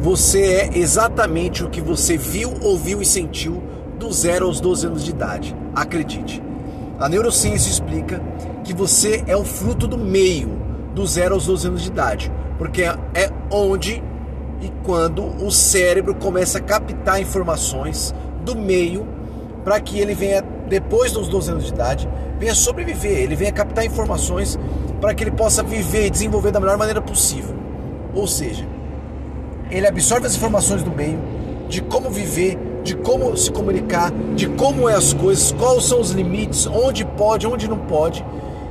você é exatamente o que você viu, ouviu e sentiu do zero aos 12 anos de idade. Acredite. A neurociência explica que você é o fruto do meio, do zero aos 12 anos de idade, porque é onde e quando o cérebro começa a captar informações do meio para que ele venha, depois dos 12 anos de idade, venha sobreviver, ele venha captar informações para que ele possa viver e desenvolver da melhor maneira possível. Ou seja, ele absorve as informações do meio, de como viver, de como se comunicar, de como é as coisas, quais são os limites, onde pode, onde não pode.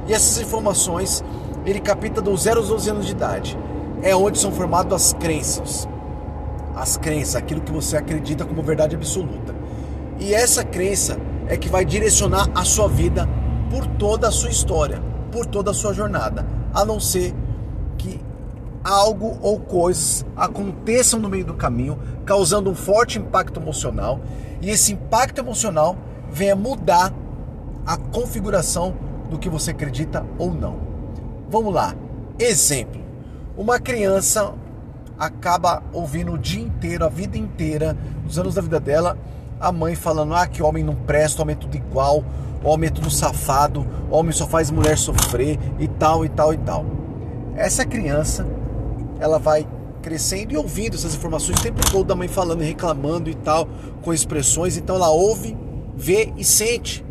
E essas informações ele capta dos 0 aos 12 anos de idade. É onde são formadas as crenças. As crenças, aquilo que você acredita como verdade absoluta. E essa crença é que vai direcionar a sua vida por toda a sua história, por toda a sua jornada, a não ser que algo ou coisas aconteçam no meio do caminho, causando um forte impacto emocional, e esse impacto emocional venha mudar a configuração do que você acredita ou não. Vamos lá. Exemplo: uma criança acaba ouvindo o dia inteiro, a vida inteira, os anos da vida dela, a mãe falando: ah, que homem não presta, homem é tudo igual, homem é tudo safado, homem só faz mulher sofrer e tal e tal e tal. Essa criança, ela vai crescendo e ouvindo essas informações o tempo todo da mãe falando reclamando e tal, com expressões, então ela ouve, vê e sente.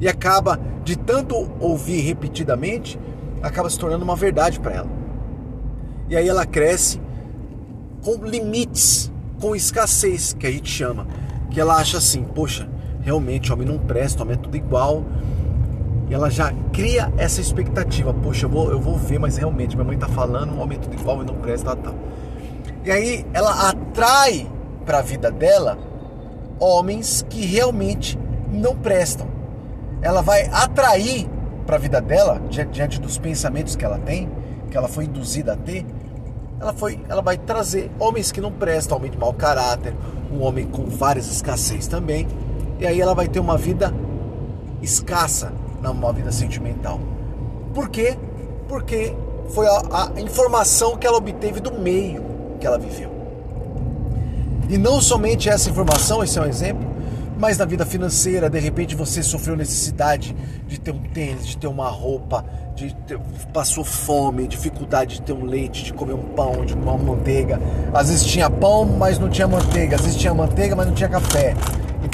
E acaba de tanto ouvir repetidamente, acaba se tornando uma verdade para ela. E aí ela cresce com limites, com escassez, que a gente chama que ela acha assim, poxa, realmente homem não presta, homem é tudo igual. E ela já cria essa expectativa, poxa, eu vou, eu vou ver, mas realmente minha mãe tá falando, homem é tudo igual, homem não presta, tal, tal. E aí ela atrai para a vida dela homens que realmente não prestam. Ela vai atrair para a vida dela, diante dos pensamentos que ela tem, que ela foi induzida a ter, ela, foi, ela vai trazer homens que não prestam, homem de mau caráter, um homem com várias escassez também, e aí ela vai ter uma vida escassa, não uma vida sentimental. Por quê? Porque foi a, a informação que ela obteve do meio que ela viveu. E não somente essa informação, esse é um exemplo, mas na vida financeira, de repente você sofreu necessidade de ter um tênis, de ter uma roupa, de ter, passou fome, dificuldade de ter um leite, de comer um pão, de comer uma manteiga. Às vezes tinha pão, mas não tinha manteiga. Às vezes tinha manteiga, mas não tinha café.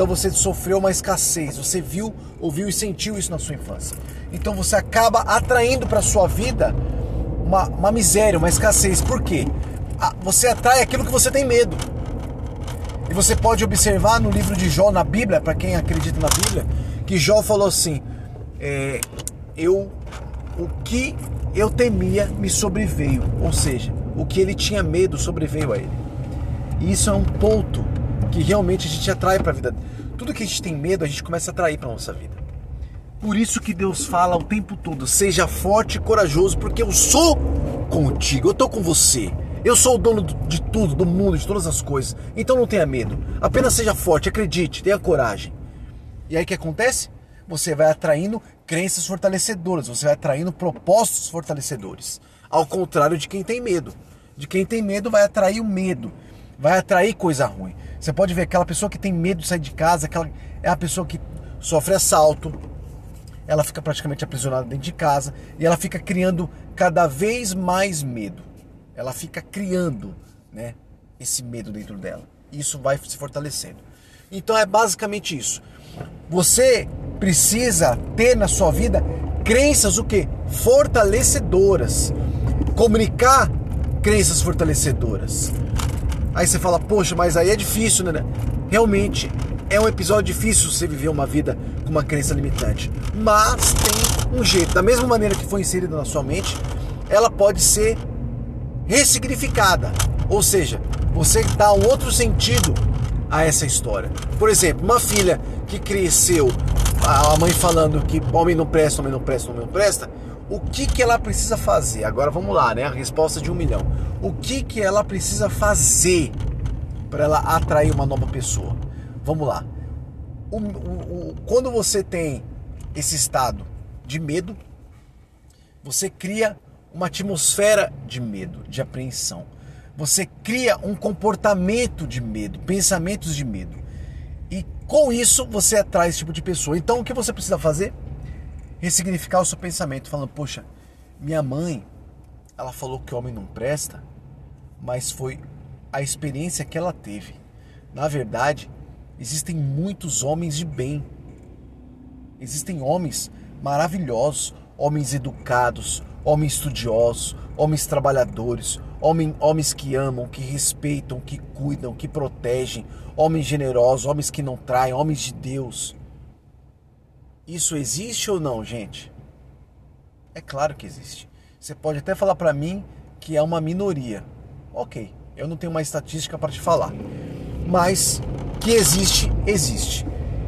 Então você sofreu uma escassez. Você viu, ouviu e sentiu isso na sua infância. Então você acaba atraindo para sua vida uma, uma miséria, uma escassez. Por quê? Você atrai aquilo que você tem medo. E você pode observar no livro de Jó, na Bíblia, para quem acredita na Bíblia, que Jó falou assim: é, eu, o que eu temia me sobreveio, ou seja, o que ele tinha medo sobreveio a ele. E isso é um ponto que realmente a gente atrai para a vida. Tudo que a gente tem medo, a gente começa a atrair para nossa vida. Por isso que Deus fala o tempo todo: seja forte e corajoso, porque eu sou contigo, eu estou com você. Eu sou o dono de tudo, do mundo, de todas as coisas. Então não tenha medo. Apenas seja forte, acredite, tenha coragem. E aí o que acontece? Você vai atraindo crenças fortalecedoras, você vai atraindo propósitos fortalecedores. Ao contrário de quem tem medo. De quem tem medo vai atrair o medo, vai atrair coisa ruim. Você pode ver aquela pessoa que tem medo de sair de casa, aquela é a pessoa que sofre assalto, ela fica praticamente aprisionada dentro de casa e ela fica criando cada vez mais medo ela fica criando né, esse medo dentro dela. Isso vai se fortalecendo. Então é basicamente isso. Você precisa ter na sua vida crenças o que? Fortalecedoras. Comunicar crenças fortalecedoras. Aí você fala, poxa, mas aí é difícil, né? Realmente é um episódio difícil você viver uma vida com uma crença limitante. Mas tem um jeito. Da mesma maneira que foi inserida na sua mente, ela pode ser ressignificada. Ou seja, você dá um outro sentido a essa história. Por exemplo, uma filha que cresceu, a mãe falando que homem não presta, homem não presta, homem não presta, o que, que ela precisa fazer? Agora vamos lá, né? A resposta de um milhão. O que, que ela precisa fazer para ela atrair uma nova pessoa? Vamos lá. O, o, o, quando você tem esse estado de medo, você cria uma atmosfera de medo, de apreensão. você cria um comportamento de medo, pensamentos de medo. E com isso você atrai esse tipo de pessoa. Então o que você precisa fazer? Ressignificar o seu pensamento, falando, poxa, minha mãe, ela falou que homem não presta, mas foi a experiência que ela teve. Na verdade, existem muitos homens de bem. Existem homens maravilhosos, homens educados, homens estudiosos, homens trabalhadores, homens, homens que amam, que respeitam, que cuidam, que protegem, homens generosos, homens que não traem, homens de Deus. Isso existe ou não, gente? É claro que existe. Você pode até falar para mim que é uma minoria. Ok, eu não tenho uma estatística para te falar. Mas que existe, existe.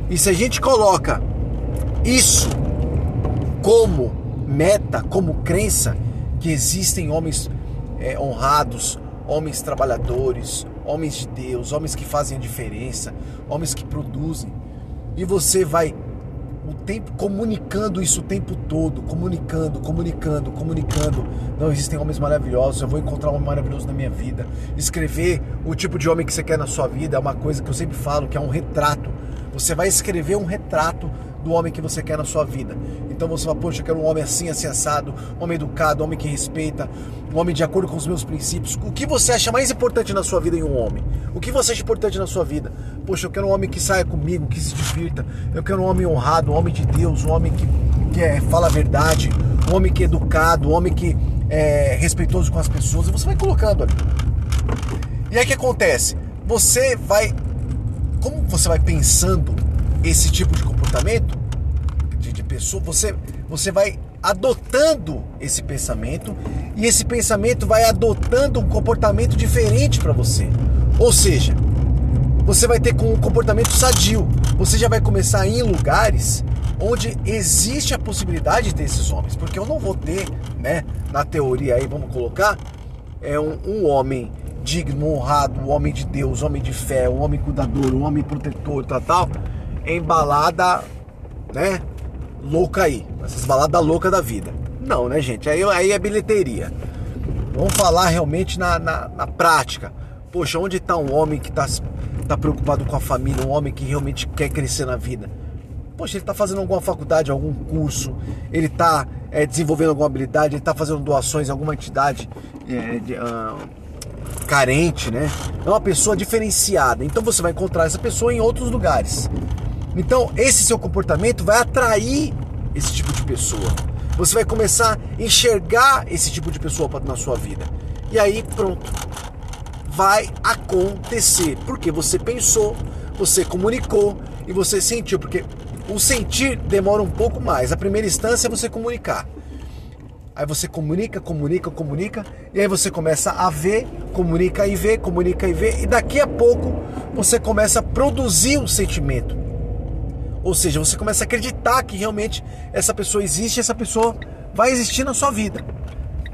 E se a gente coloca isso como meta, como crença, que existem homens é, honrados, homens trabalhadores, homens de Deus, homens que fazem a diferença, homens que produzem, e você vai o tempo comunicando isso o tempo todo, comunicando, comunicando, comunicando. Não existem homens maravilhosos, eu vou encontrar um homem maravilhoso na minha vida. Escrever o tipo de homem que você quer na sua vida é uma coisa que eu sempre falo, que é um retrato. Você vai escrever um retrato do homem que você quer na sua vida. Então você fala, poxa, eu quero um homem assim, assim, assado, um homem educado, um homem que respeita, um homem de acordo com os meus princípios. O que você acha mais importante na sua vida em um homem? O que você acha importante na sua vida? Poxa, eu quero um homem que saia comigo, que se divirta. Eu quero um homem honrado, um homem de Deus, um homem que, que é, fala a verdade, um homem que é educado, um homem que é respeitoso com as pessoas. E você vai colocando ali. E aí o que acontece? Você vai. Como você vai pensando esse tipo de comportamento pessoa, você, você vai adotando esse pensamento e esse pensamento vai adotando um comportamento diferente para você. Ou seja, você vai ter um comportamento sadio. Você já vai começar em lugares onde existe a possibilidade de ter esses homens, porque eu não vou ter, né, na teoria aí, vamos colocar, é um, um homem digno, honrado, um homem de Deus, um homem de fé, um homem cuidador, um homem protetor, tal, tal embalada, né? Louca aí. Essas baladas loucas da vida. Não, né, gente? Aí, aí é bilheteria. Vamos falar realmente na, na, na prática. Poxa, onde está um homem que está tá preocupado com a família, um homem que realmente quer crescer na vida? Poxa, ele está fazendo alguma faculdade, algum curso, ele está é, desenvolvendo alguma habilidade, ele está fazendo doações em alguma entidade é, de, uh, carente, né? É uma pessoa diferenciada. Então você vai encontrar essa pessoa em outros lugares. Então, esse seu comportamento vai atrair esse tipo de pessoa. Você vai começar a enxergar esse tipo de pessoa na sua vida. E aí, pronto. Vai acontecer. Porque você pensou, você comunicou e você sentiu. Porque o sentir demora um pouco mais. A primeira instância é você comunicar. Aí você comunica, comunica, comunica, e aí você começa a ver, comunica e vê, comunica e vê, e daqui a pouco você começa a produzir um sentimento. Ou seja, você começa a acreditar que realmente essa pessoa existe essa pessoa vai existir na sua vida.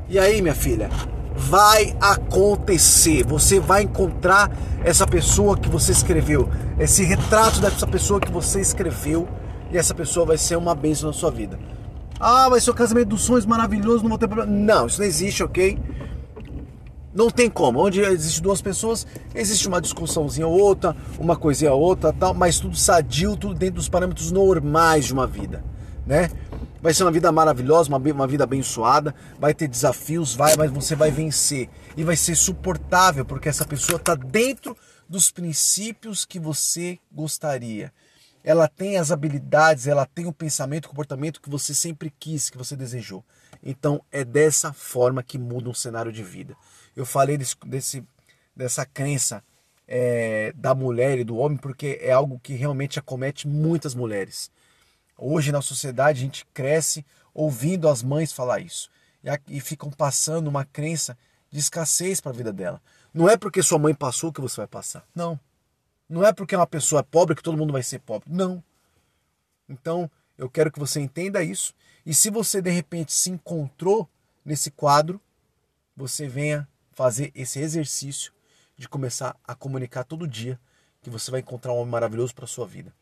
E aí, minha filha, vai acontecer. Você vai encontrar essa pessoa que você escreveu, esse retrato dessa pessoa que você escreveu, e essa pessoa vai ser uma bênção na sua vida. Ah, vai ser o casamento dos sonhos maravilhoso, não vou ter problema. Não, isso não existe, ok? Não tem como. Onde existe duas pessoas, existe uma discussãozinha ou outra, uma coisinha ou outra, tal, mas tudo sadio, tudo dentro dos parâmetros normais de uma vida, né? Vai ser uma vida maravilhosa, uma, uma vida abençoada, vai ter desafios, vai, mas você vai vencer. E vai ser suportável, porque essa pessoa está dentro dos princípios que você gostaria. Ela tem as habilidades, ela tem o pensamento, o comportamento que você sempre quis, que você desejou. Então é dessa forma que muda um cenário de vida. Eu falei desse, desse dessa crença é, da mulher e do homem porque é algo que realmente acomete muitas mulheres. Hoje na sociedade a gente cresce ouvindo as mães falar isso e, e ficam passando uma crença de escassez para a vida dela. Não é porque sua mãe passou que você vai passar. Não. Não é porque uma pessoa é pobre que todo mundo vai ser pobre. Não. Então, eu quero que você entenda isso e se você de repente se encontrou nesse quadro, você venha fazer esse exercício de começar a comunicar todo dia que você vai encontrar um homem maravilhoso para sua vida.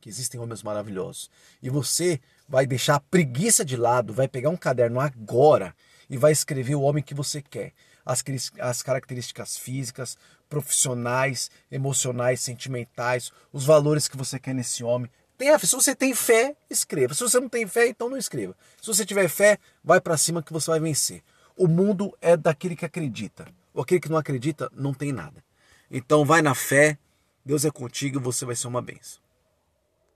Que existem homens maravilhosos. E você vai deixar a preguiça de lado, vai pegar um caderno agora e vai escrever o homem que você quer. as, as características físicas, profissionais, emocionais, sentimentais, os valores que você quer nesse homem. Tenha, se você tem fé, escreva. Se você não tem fé, então não escreva. Se você tiver fé, vai para cima que você vai vencer. O mundo é daquele que acredita. O aquele que não acredita não tem nada. Então vai na fé, Deus é contigo e você vai ser uma benção.